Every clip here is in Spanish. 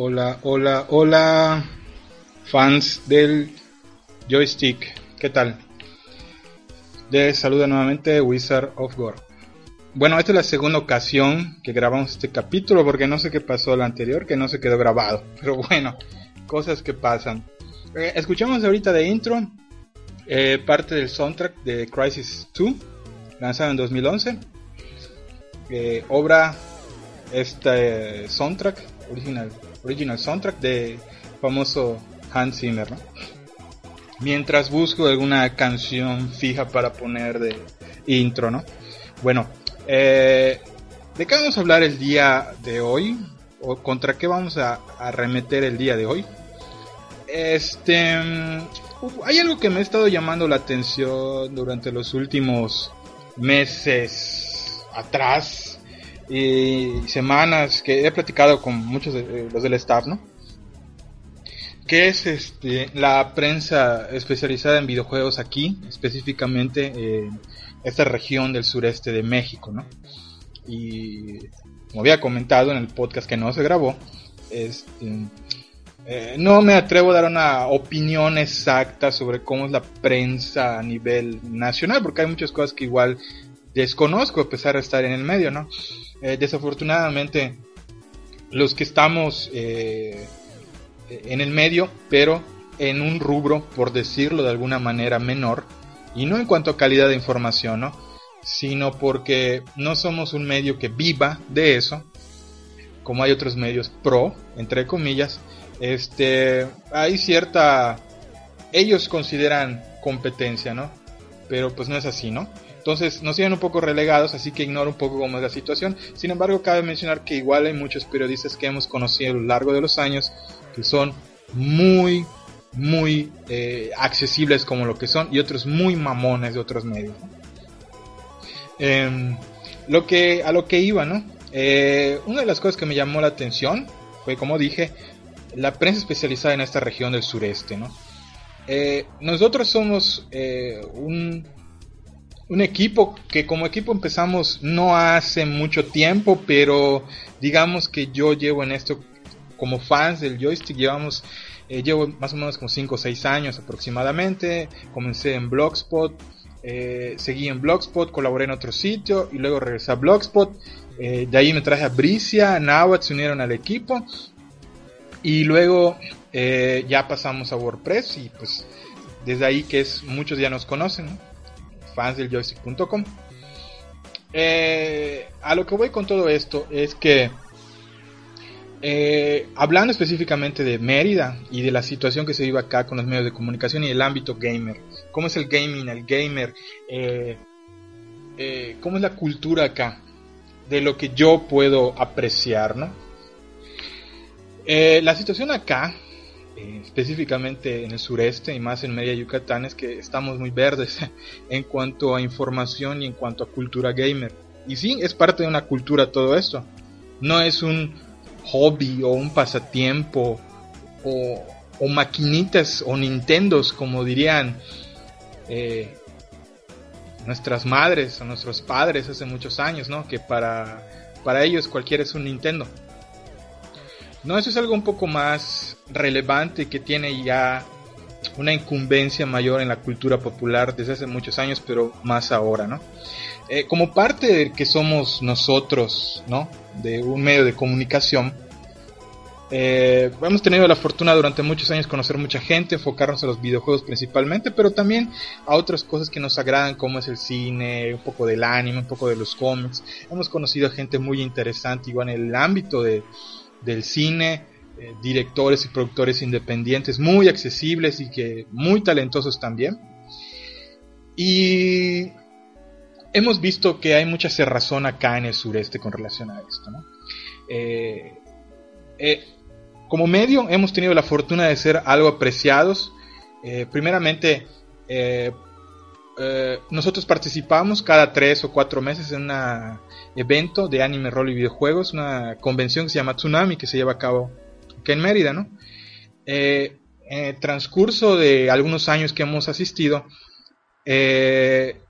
Hola, hola, hola, fans del joystick, ¿qué tal? Les saluda nuevamente Wizard of Gore. Bueno, esta es la segunda ocasión que grabamos este capítulo porque no sé qué pasó el anterior, que no se quedó grabado. Pero bueno, cosas que pasan. Eh, escuchamos ahorita de intro eh, parte del soundtrack de Crisis 2, lanzado en 2011. Eh, obra este soundtrack, original, original soundtrack de famoso Hans Zimmer. Mientras busco alguna canción fija para poner de intro, ¿no? Bueno, eh, ¿de qué vamos a hablar el día de hoy? ¿O contra qué vamos a arremeter el día de hoy? Este, hay algo que me ha estado llamando la atención durante los últimos meses atrás y semanas que he platicado con muchos de los del staff, ¿no? Que es este la prensa especializada en videojuegos aquí, específicamente en esta región del sureste de México, ¿no? Y como había comentado en el podcast que no se grabó, este eh, no me atrevo a dar una opinión exacta sobre cómo es la prensa a nivel nacional, porque hay muchas cosas que igual desconozco a pesar de estar en el medio, ¿no? Eh, desafortunadamente, los que estamos eh, en el medio, pero en un rubro, por decirlo de alguna manera, menor, y no en cuanto a calidad de información, ¿no? Sino porque no somos un medio que viva de eso, como hay otros medios pro, entre comillas, este, hay cierta, ellos consideran competencia, ¿no? Pero pues no es así, ¿no? Entonces nos siguen un poco relegados, así que ignoro un poco cómo es la situación. Sin embargo, cabe mencionar que igual hay muchos periodistas que hemos conocido a lo largo de los años que son muy, muy eh, accesibles como lo que son y otros muy mamones de otros medios. Em, lo que, a lo que iba, ¿no? Eh, una de las cosas que me llamó la atención fue, como dije, la prensa especializada en esta región del sureste, ¿no? Eh, nosotros somos un, un equipo que como equipo empezamos no hace mucho tiempo, pero digamos que yo llevo en esto como fans del joystick, llevamos, eh, llevo más o menos como 5 o 6 años aproximadamente, comencé en Blogspot, seguí en Blogspot, colaboré en otro sitio y luego regresé a Blogspot, de ahí me traje a Bricia, Nawat se unieron al equipo y luego eh, ya pasamos a WordPress y pues desde ahí que es muchos ya nos conocen, fans. Eh, a lo que voy con todo esto es que eh, hablando específicamente de Mérida y de la situación que se vive acá con los medios de comunicación y el ámbito gamer, cómo es el gaming, el gamer, cómo es la cultura acá, de lo que yo puedo apreciar, ¿no? Eh, la situación acá, específicamente en el sureste y más en media Yucatán, es que estamos muy verdes en cuanto a información y en cuanto a cultura gamer. Y sí, es parte de una cultura todo esto. No es un hobby o un pasatiempo o, maquinitas o Nintendos, como dirían eh, nuestras madres o nuestros padres hace muchos años, ¿no? Que para, para ellos cualquiera es un Nintendo. No, eso es algo un poco más relevante que tiene ya una incumbencia mayor en la cultura popular desde hace muchos años, pero más ahora, ¿no? Eh, como parte de que somos nosotros, ¿no? De un medio de comunicación, eh, hemos tenido la fortuna durante muchos años conocer mucha gente, enfocarnos a los videojuegos principalmente, pero también a otras cosas que nos agradan, como es el cine, un poco del anime, un poco de los cómics. Hemos conocido a gente muy interesante, igual en el ámbito de, del cine, eh, directores y productores independientes muy accesibles y que muy talentosos también. Y hemos visto que hay mucha cerrazón acá en el sureste con relación a esto. Eh, eh, como medio hemos tenido la fortuna de ser algo apreciados. primeramente, nosotros participamos cada tres o cuatro meses en un evento de anime, rol y videojuegos, una convención que se llama Tsunami, que se lleva a cabo aquí en Mérida, ¿no? Eh, en el transcurso de algunos años que hemos asistido, eh,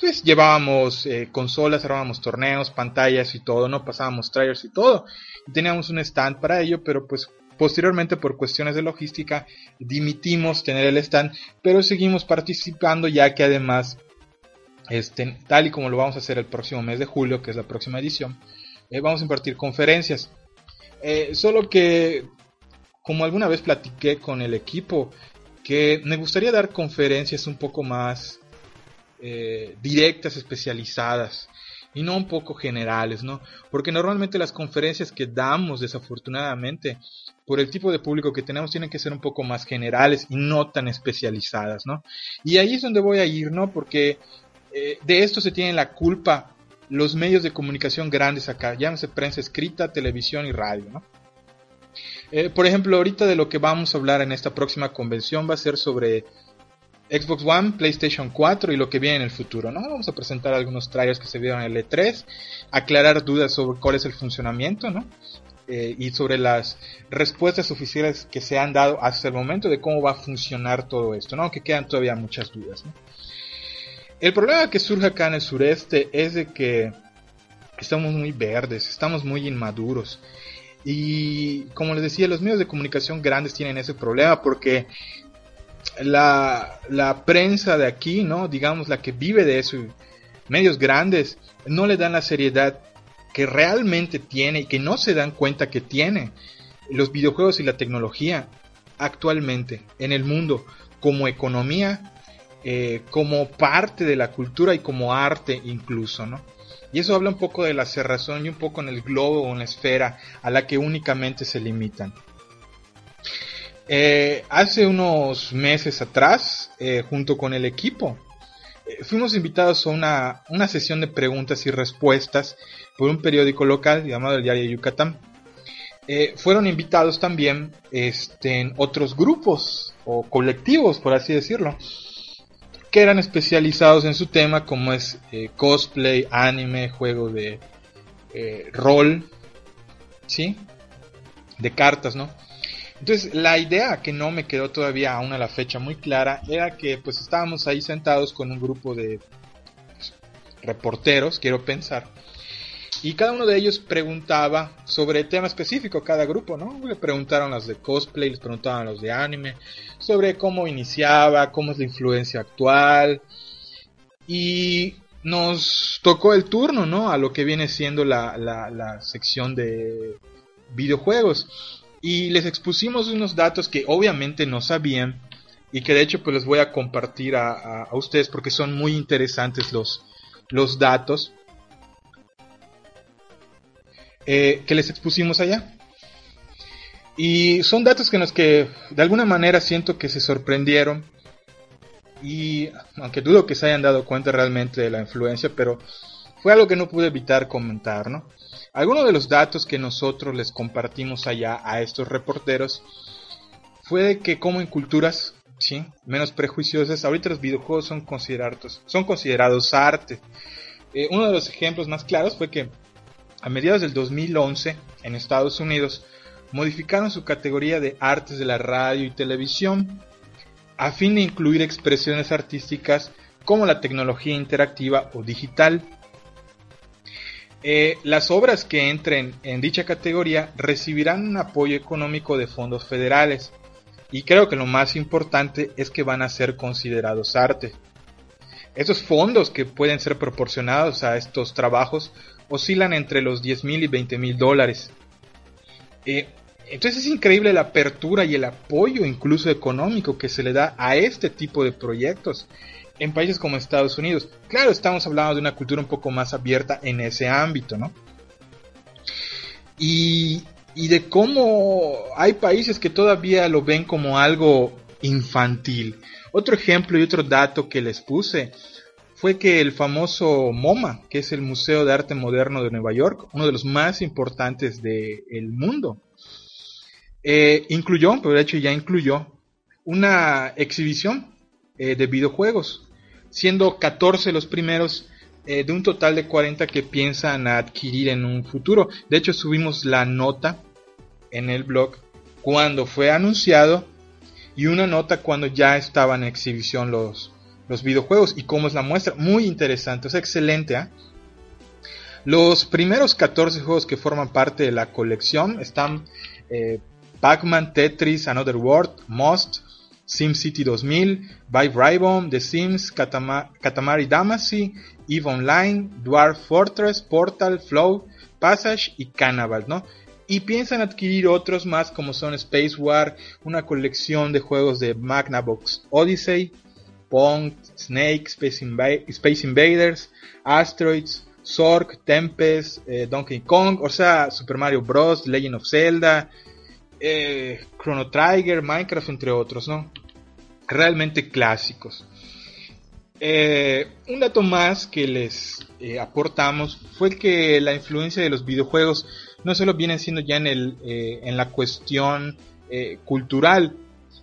pues llevábamos eh, consolas, armábamos torneos, pantallas y todo, ¿no? Pasábamos trailers y todo. Teníamos un stand para ello, pero pues posteriormente por cuestiones de logística dimitimos tener el stand, pero seguimos participando ya que además, este, tal y como lo vamos a hacer el próximo mes de julio, que es la próxima edición, eh, vamos a impartir conferencias. Eh, solo que, como alguna vez platiqué con el equipo, que me gustaría dar conferencias un poco más eh, directas, especializadas y no un poco generales, ¿no? Porque normalmente las conferencias que damos, desafortunadamente, por el tipo de público que tenemos, tienen que ser un poco más generales y no tan especializadas, ¿no? Y ahí es donde voy a ir, ¿no? Porque eh, de esto se tiene la culpa los medios de comunicación grandes acá, llámese prensa escrita, televisión y radio, ¿no? Eh, por ejemplo, ahorita de lo que vamos a hablar en esta próxima convención va a ser sobre Xbox One, PlayStation 4 y lo que viene en el futuro, ¿no? Vamos a presentar algunos trailers que se vieron en el E3, aclarar dudas sobre cuál es el funcionamiento, ¿no? Eh, y sobre las respuestas oficiales que se han dado hasta el momento de cómo va a funcionar todo esto, ¿no? Que quedan todavía muchas dudas. El problema que surge acá en el sureste es de que estamos muy verdes, estamos muy inmaduros. Y como les decía, los medios de comunicación grandes tienen ese problema porque la, la prensa de aquí, ¿no? Digamos, la que vive de eso, medios grandes, no le dan la seriedad que realmente tiene y que no se dan cuenta que tiene los videojuegos y la tecnología actualmente en el mundo como economía, eh, como parte de la cultura y como arte incluso, ¿no? Y eso habla un poco de la cerrazón y un poco en el globo o en la esfera a la que únicamente se limitan. Eh, hace unos meses atrás, eh, junto con el equipo, fuimos invitados a una, una, sesión de preguntas y respuestas por un periódico local llamado el Diario de Yucatán. fueron invitados también este, otros grupos o colectivos, por así decirlo, que eran especializados en su tema, como es cosplay, anime, juego de rol, ¿sí? De cartas, ¿no? Entonces, la idea que no me quedó todavía aún a la fecha muy clara era que pues estábamos ahí sentados con un grupo de pues, reporteros, quiero pensar, y cada uno de ellos preguntaba sobre el tema específico, cada grupo, ¿no? Le preguntaron los de cosplay, les preguntaban los de anime, sobre cómo iniciaba, cómo es la influencia actual, y nos tocó el turno, ¿no? A lo que viene siendo la, la, la sección de videojuegos y les expusimos unos datos que obviamente no sabían y que de hecho pues les voy a compartir a, ustedes porque son muy interesantes los, los datos eh, que les expusimos allá. Y son datos que los que de alguna manera siento que se sorprendieron y aunque dudo que se hayan dado cuenta realmente de la influencia, pero fue algo que no pude evitar comentar, ¿no? Algunos de los datos que nosotros les compartimos allá a estos reporteros fue que como en culturas ¿sí? menos prejuiciosas, ahorita los videojuegos son considerados, son considerados arte. Eh, uno de los ejemplos más claros fue que a mediados del 2011 en Estados Unidos modificaron su categoría de artes de la radio y televisión a fin de incluir expresiones artísticas como la tecnología interactiva o digital. Eh, las obras que entren en dicha categoría recibirán un apoyo económico de fondos federales y creo que lo más importante es que van a ser considerados arte. Esos fondos que pueden ser proporcionados a estos trabajos oscilan entre los 10 mil y 20 mil dólares. Eh, entonces es increíble la apertura y el apoyo incluso económico que se le da a este tipo de proyectos en países como Estados Unidos. Claro, estamos hablando de una cultura un poco más abierta en ese ámbito, ¿no? Y, de cómo hay países que todavía lo ven como algo infantil. Otro ejemplo y otro dato que les puse fue que el famoso MoMA, que es el Museo de Arte Moderno de Nueva York, uno de los más importantes del mundo, eh, incluyó, pero de hecho ya incluyó, una exhibición eh, de videojuegos siendo 14 los primeros eh, de un total de 40 que piensan adquirir en un futuro. De hecho, subimos la nota en el blog cuando fue anunciado y una nota cuando ya estaban en exhibición los, los videojuegos y cómo es la muestra. Muy interesante, es excelente. ¿ah? Los primeros 14 juegos que forman parte de la colección están eh, Pac-Man, Tetris, Another World, Most, SimCity 2000, Vibe Ribbon, The Sims, Katamari Damacy, EVE Online, Dwarf Fortress, Portal, Flow, Passage y Cannibal, ¿no? Y piensan adquirir otros más como son Space War, una colección de juegos de Magnavox Odyssey, Pong, Snake, Space, Invaders, Asteroids, Zork, Tempest, eh, Donkey Kong, o sea, Super Mario Bros., Legend of Zelda, eh, Chrono Trigger, Minecraft, entre otros, ¿no? Realmente clásicos. Eh, un dato más que les aportamos fue que la influencia de los videojuegos no solo viene siendo ya en, el, en la cuestión cultural,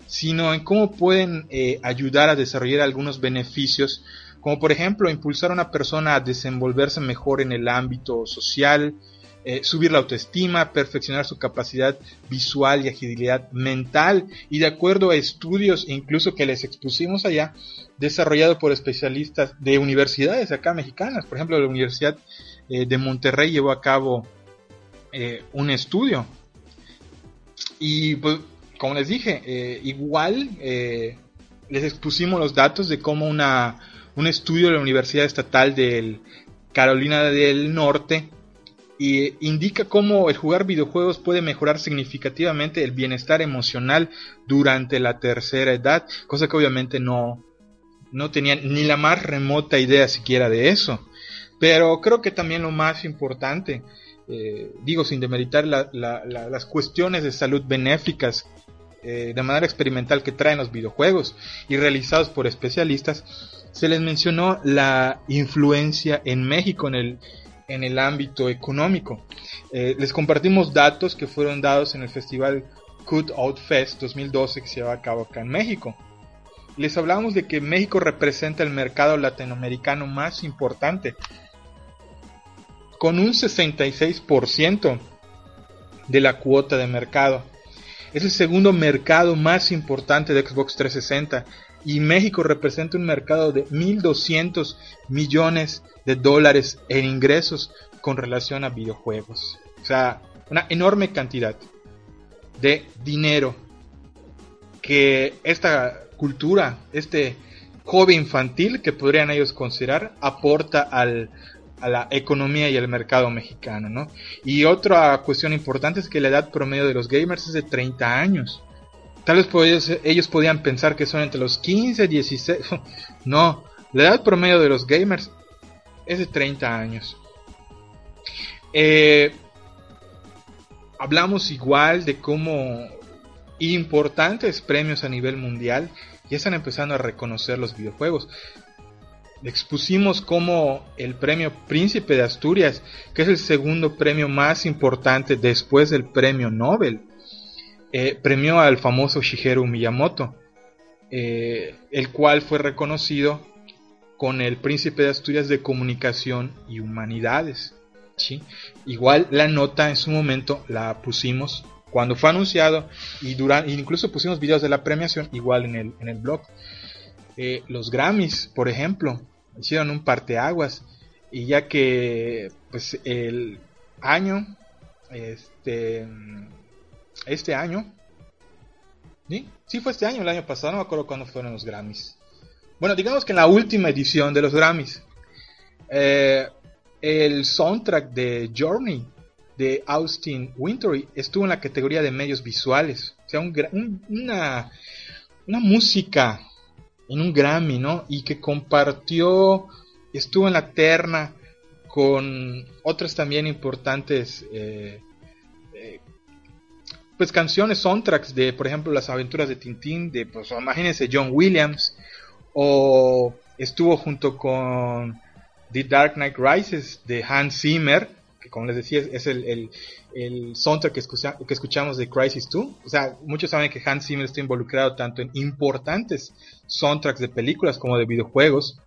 sino en cómo pueden eh, ayudar a desarrollar algunos beneficios, como por ejemplo impulsar a una persona a desenvolverse mejor en el ámbito social, eh, subir la autoestima, perfeccionar su capacidad visual y agilidad mental, y de acuerdo a estudios incluso que les expusimos allá, desarrollado por especialistas de universidades acá mexicanas, por ejemplo la Universidad eh, de Monterrey llevó a cabo un estudio. Y pues como les dije, eh, igual eh, les expusimos los datos de cómo una, un estudio de la Universidad Estatal de Carolina del Norte y indica cómo el jugar videojuegos puede mejorar significativamente el bienestar emocional durante la tercera edad, cosa que obviamente no, no tenían ni la más remota idea siquiera de eso. Pero creo que también lo más importante, eh, digo sin demeritar las cuestiones de salud benéficas eh, de manera experimental que traen los videojuegos y realizados por especialistas, se les mencionó la influencia en México en el, en el ámbito económico. Eh, les compartimos datos que fueron dados en el festival Cut Out Fest 2012 que se lleva a cabo acá en México. Les hablamos de que México representa el mercado latinoamericano más importante, con un 66% de la cuota de mercado. Es el segundo mercado más importante de Xbox 360 y México representa un mercado de 1.200 millones de dólares en ingresos con relación a videojuegos. O sea, una enorme cantidad de dinero que esta cultura, este hobby infantil que podrían ellos considerar, aporta al, a la economía y al mercado mexicano, ¿no? Y otra cuestión importante es que la edad promedio de los gamers es de 30 años. Tal vez ellos, podían pensar que son entre los 15 y 16. no, la edad promedio de los gamers es de 30 años. Eh, hablamos igual de cómo importantes premios a nivel mundial ya están empezando a reconocer los videojuegos expusimos como el premio Príncipe de Asturias, que es el segundo premio más importante después del premio Nobel, eh, premió al famoso Shigeru Miyamoto, eh, el cual fue reconocido con el Príncipe de Asturias de Comunicación y Humanidades. Igual la nota en su momento la pusimos cuando fue anunciado y durante, incluso pusimos videos de la premiación igual en el, en el blog. Eh, los Grammys, por ejemplo, hicieron un parteaguas y ya que pues el año este este año ¿sí? sí fue este año el año pasado no me acuerdo cuándo fueron los Grammys bueno digamos que en la última edición de los Grammys eh, el soundtrack de Journey de Austin Wintory estuvo en la categoría de medios visuales o sea una una música en un Grammy, ¿no? Y que compartió, estuvo en la terna con otras también importantes, eh, pues canciones, soundtracks de, por ejemplo, las aventuras de Tintín, de, pues imagínense, John Williams, o estuvo junto con The Dark Knight Rises de Hans Zimmer, que como les decía es el, el soundtrack que, que, escuchamos de Crisis 2. O sea, muchos saben que Hans Zimmer está involucrado tanto en importantes soundtracks de películas como de videojuegos.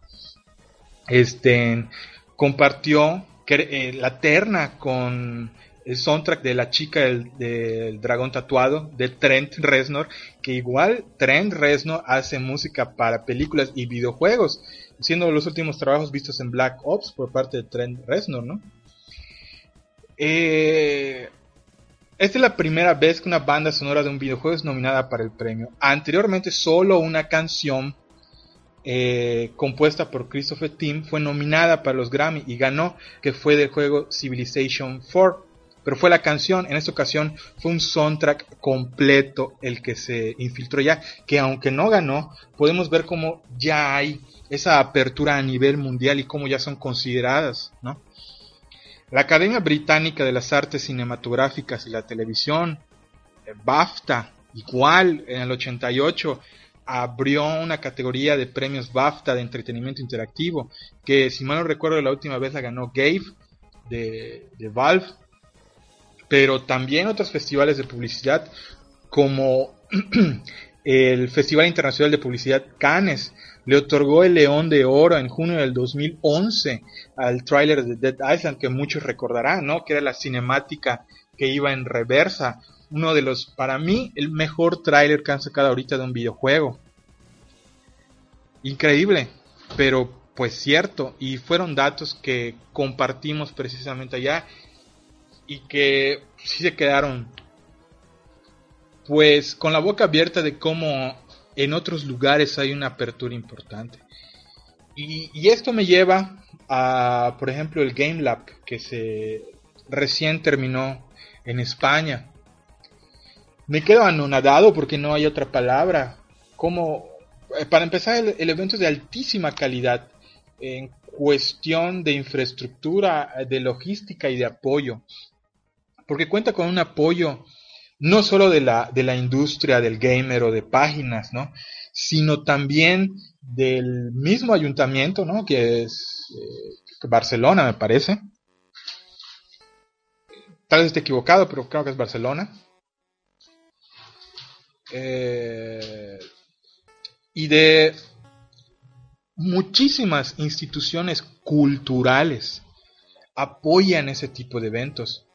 Este compartió eh, la terna con el soundtrack de la chica del, dragón tatuado de Trent Reznor, que igual Trent Reznor hace música para películas y videojuegos, siendo los últimos trabajos vistos en Black Ops por parte de Trent Reznor, ¿no? Eh, esta es la primera vez que una banda sonora de un videojuego es nominada para el premio. Anteriormente solo una canción eh, compuesta por Christopher Tim fue nominada para los Grammy y ganó, que fue del juego Civilization 4. Pero fue la canción, en esta ocasión fue un soundtrack completo el que se infiltró ya, que aunque no ganó, podemos ver cómo ya hay esa apertura a nivel mundial y cómo ya son consideradas, ¿no? La Academia Británica de las Artes Cinematográficas y la Televisión, eh, BAFTA, igual en el 88, abrió una categoría de premios BAFTA de entretenimiento interactivo, que si mal no recuerdo la última vez la ganó Gabe de, de Valve, pero también otros festivales de publicidad como el Festival Internacional de Publicidad Cannes le otorgó el León de Oro en junio del 2011 al tráiler de Dead Island que muchos recordarán, ¿no? Que era la cinemática que iba en reversa. Uno de los, para mí, el mejor tráiler que han sacado ahorita de un videojuego. Increíble, pero pues cierto. Y fueron datos que compartimos precisamente allá y que sí se quedaron pues con la boca abierta de cómo en otros lugares hay una apertura importante. Y, esto me lleva a, por ejemplo, el Game Lab que se recién terminó en España. Me quedo anonadado porque no hay otra palabra. Como, eh, para empezar, el, evento es de altísima calidad en cuestión de infraestructura, de logística y de apoyo. Porque cuenta con un apoyo no solo de la, de la industria del gamer o de páginas, ¿no? Sino también del mismo ayuntamiento, ¿no? Que es eh, Barcelona, me parece. Tal vez esté equivocado, pero creo que es Barcelona. Eh, y de muchísimas instituciones culturales apoyan ese tipo de eventos.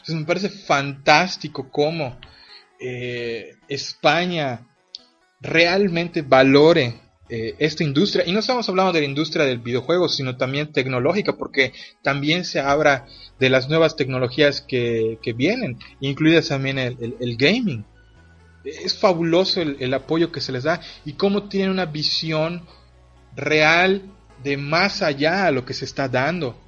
Entonces me parece fantástico cómo eh, España realmente valore eh, esta industria. Y no estamos hablando de la industria del videojuego, sino también tecnológica, porque también se habla de las nuevas tecnologías que, vienen, incluidas también el, gaming. Es fabuloso el, el apoyo que se les da y cómo tienen una visión real de más allá a lo que se está dando.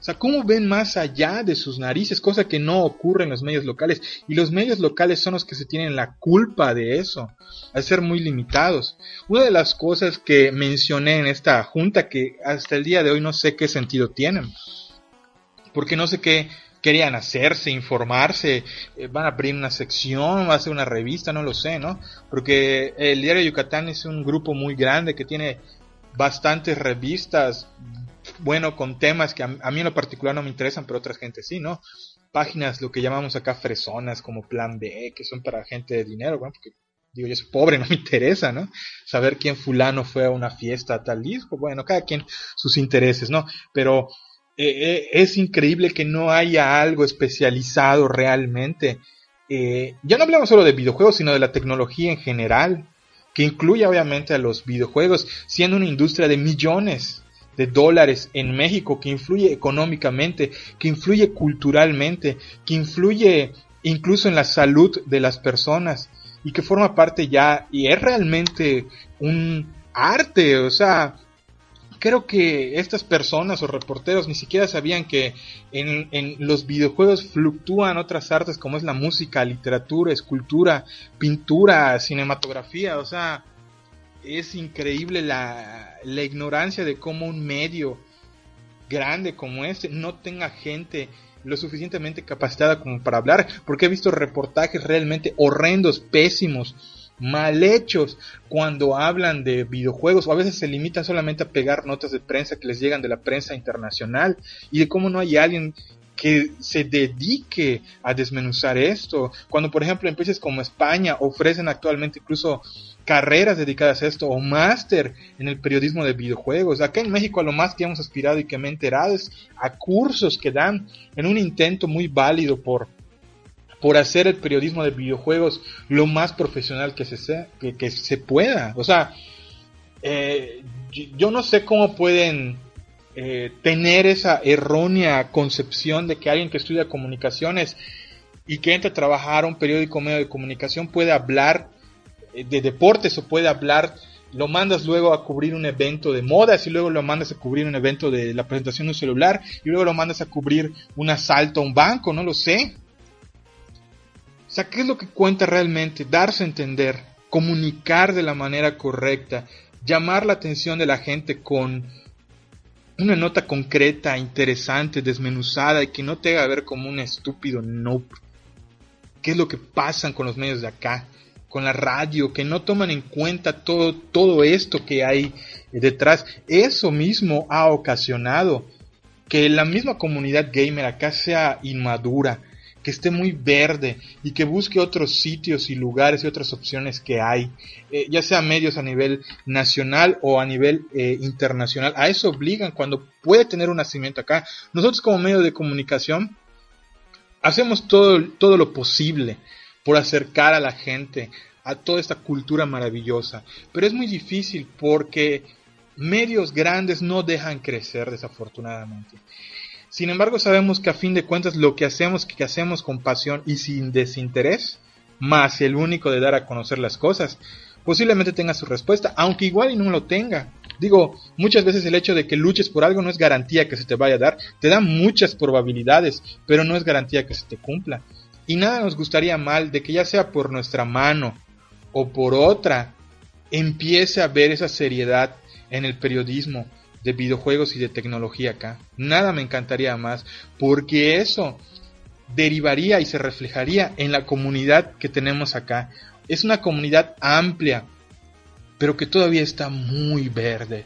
O sea, ¿cómo ven más allá de sus narices? Cosa que no ocurre en los medios locales. Y los medios locales son los que se tienen la culpa de eso, al ser muy limitados. Una de las cosas que mencioné en esta junta, que hasta el día de hoy no sé qué sentido tienen. Porque no sé qué querían hacerse, informarse, eh, van a abrir una sección, va a ser una revista, no lo sé, ¿no? Porque el diario Yucatán es un grupo muy grande que tiene bastantes revistas, bueno con temas que a, mí en lo particular no me interesan, pero otras gente sí, ¿no? Páginas, lo que llamamos acá fresonas, como Plan B, que son para gente de dinero, bueno, porque digo, yo soy pobre, no me interesa, ¿no? Saber quién fulano fue a una fiesta tal disco, bueno, cada quien sus intereses, ¿no? Pero eh, eh, es increíble que no haya algo especializado realmente. Eh, ya no hablamos solo de videojuegos, sino de la tecnología en general, que incluye obviamente a los videojuegos, siendo una industria de millones de dólares en México, que influye económicamente, que influye culturalmente, que influye incluso en la salud de las personas y que forma parte ya y es realmente un arte, o sea, creo que estas personas o reporteros ni siquiera sabían que en, en, los videojuegos fluctúan otras artes como es la música, literatura, escultura, pintura, cinematografía, o sea, es increíble la, ignorancia de cómo un medio grande como este no tenga gente lo suficientemente capacitada como para hablar, porque he visto reportajes realmente horrendos, pésimos, mal hechos cuando hablan de videojuegos o a veces se limitan solamente a pegar notas de prensa que les llegan de la prensa internacional y de cómo no hay alguien que se dedique a desmenuzar esto. Cuando por ejemplo empresas como España ofrecen actualmente incluso carreras dedicadas a esto o máster en el periodismo de videojuegos. Acá en México a lo más que hemos aspirado y que me he enterado es a cursos que dan en un intento muy válido por, por hacer el periodismo de videojuegos lo más profesional que se, sea, que, se pueda. O sea, eh, yo no sé cómo pueden eh, tener esa errónea concepción de que alguien que estudia comunicaciones y que entra a trabajar a un periódico medio de comunicación puede hablar eh, de deportes o puede hablar, lo mandas luego a cubrir un evento de modas y luego lo mandas a cubrir un evento de la presentación de un celular y luego lo mandas a cubrir un asalto a un banco, no lo sé. O sea, ¿qué es lo que cuenta realmente? Darse a entender, comunicar de la manera correcta, llamar la atención de la gente con una nota concreta, interesante, desmenuzada y que no te haga ver como un estúpido nope qué es lo que pasa con los medios de acá, con la radio, que no toman en cuenta todo, todo esto que hay detrás. Eso mismo ha ocasionado que la misma comunidad gamer acá sea inmadura, que esté muy verde y que busque otros sitios y lugares y otras opciones que hay, eh, ya sea medios a nivel nacional o a nivel eh, internacional. A eso obligan cuando puede tener un nacimiento acá. Nosotros como medio de comunicación hacemos todo, todo lo posible por acercar a la gente a toda esta cultura maravillosa. Pero es muy difícil porque medios grandes no dejan crecer desafortunadamente. Sin embargo, sabemos que a fin de cuentas lo que hacemos, que hacemos con pasión y sin desinterés, más el único de dar a conocer las cosas, posiblemente tenga su respuesta, aunque igual y no lo tenga. Digo, muchas veces el hecho de que luches por algo no es garantía que se te vaya a dar, te da muchas probabilidades, pero no es garantía que se te cumpla. Y nada nos gustaría mal de que ya sea por nuestra mano o por otra, empiece a ver esa seriedad en el periodismo de videojuegos y de tecnología acá. Nada me encantaría más, porque eso derivaría y se reflejaría en la comunidad que tenemos acá. Es una comunidad amplia, pero que todavía está muy verde,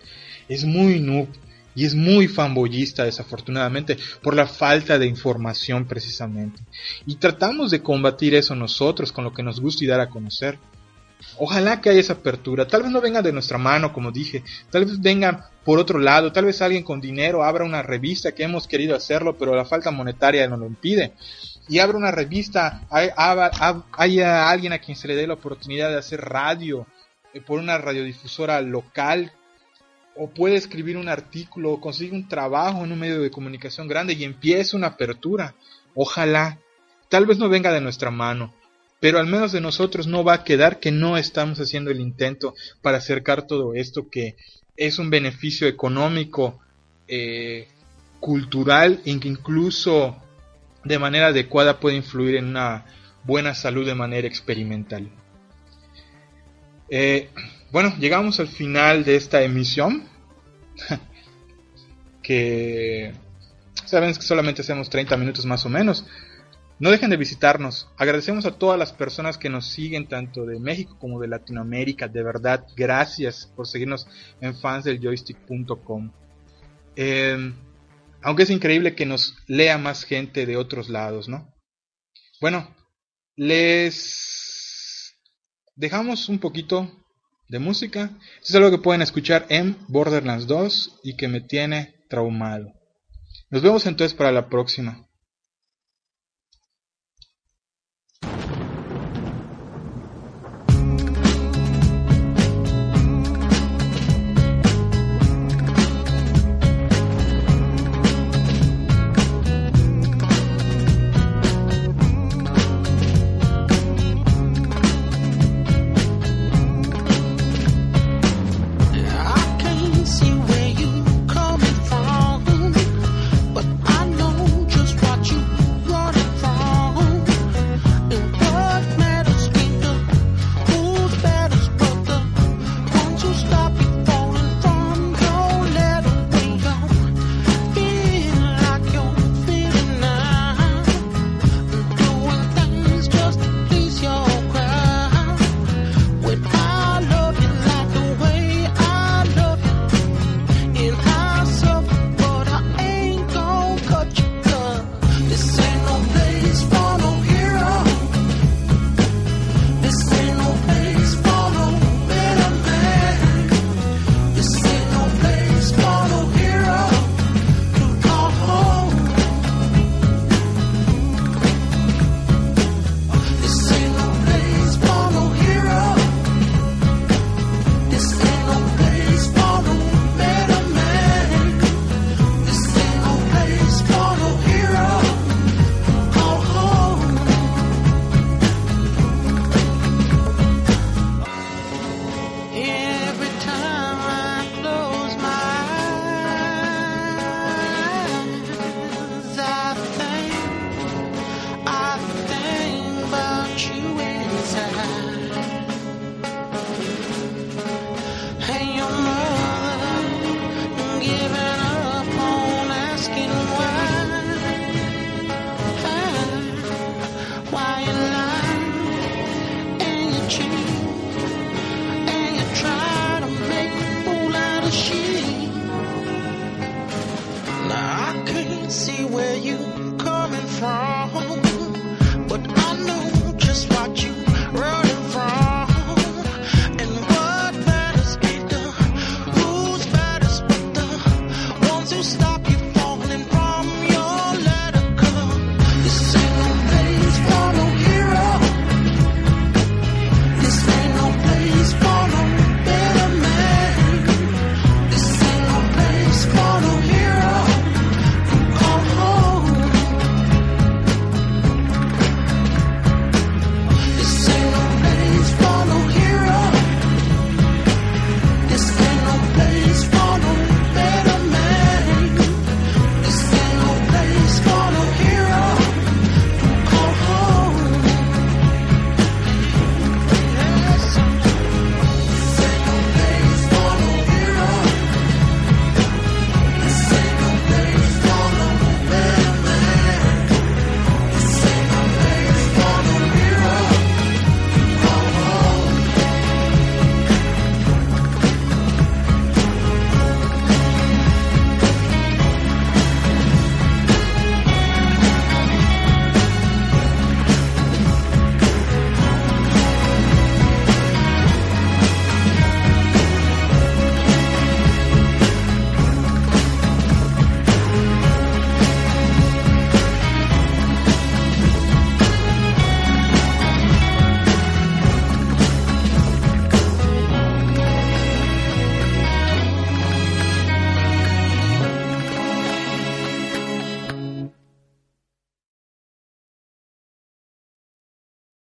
es muy noob y es muy fanboyista desafortunadamente por la falta de información precisamente. Y tratamos de combatir eso nosotros con lo que nos gusta y dar a conocer. Ojalá que haya esa apertura. Tal vez no venga de nuestra mano, como dije. Tal vez venga por otro lado. Tal vez alguien con dinero abra una revista que hemos querido hacerlo, pero la falta monetaria no lo impide. Y abra una revista, haya alguien a quien se le dé la oportunidad de hacer radio eh, por una radiodifusora local o puede escribir un artículo o consigue un trabajo en un medio de comunicación grande y empiece una apertura. Ojalá. Tal vez no venga de nuestra mano, pero al menos de nosotros no va a quedar que no estamos haciendo el intento para acercar todo esto que es un beneficio económico, eh, cultural incluso de manera adecuada puede influir en una buena salud de manera experimental. Eh, bueno, llegamos al final de esta emisión. que saben que solamente hacemos 30 minutos más o menos. No dejen de visitarnos. Agradecemos a todas las personas que nos siguen, tanto de México como de Latinoamérica. De verdad, gracias por seguirnos en fansdeljoystick.com. Eh, aunque es increíble que nos lea más gente de otros lados, ¿no? Bueno, les dejamos un poquito de música. Es algo que pueden escuchar en Borderlands 2 y que me tiene traumado. Nos vemos entonces para la próxima. see where you coming from.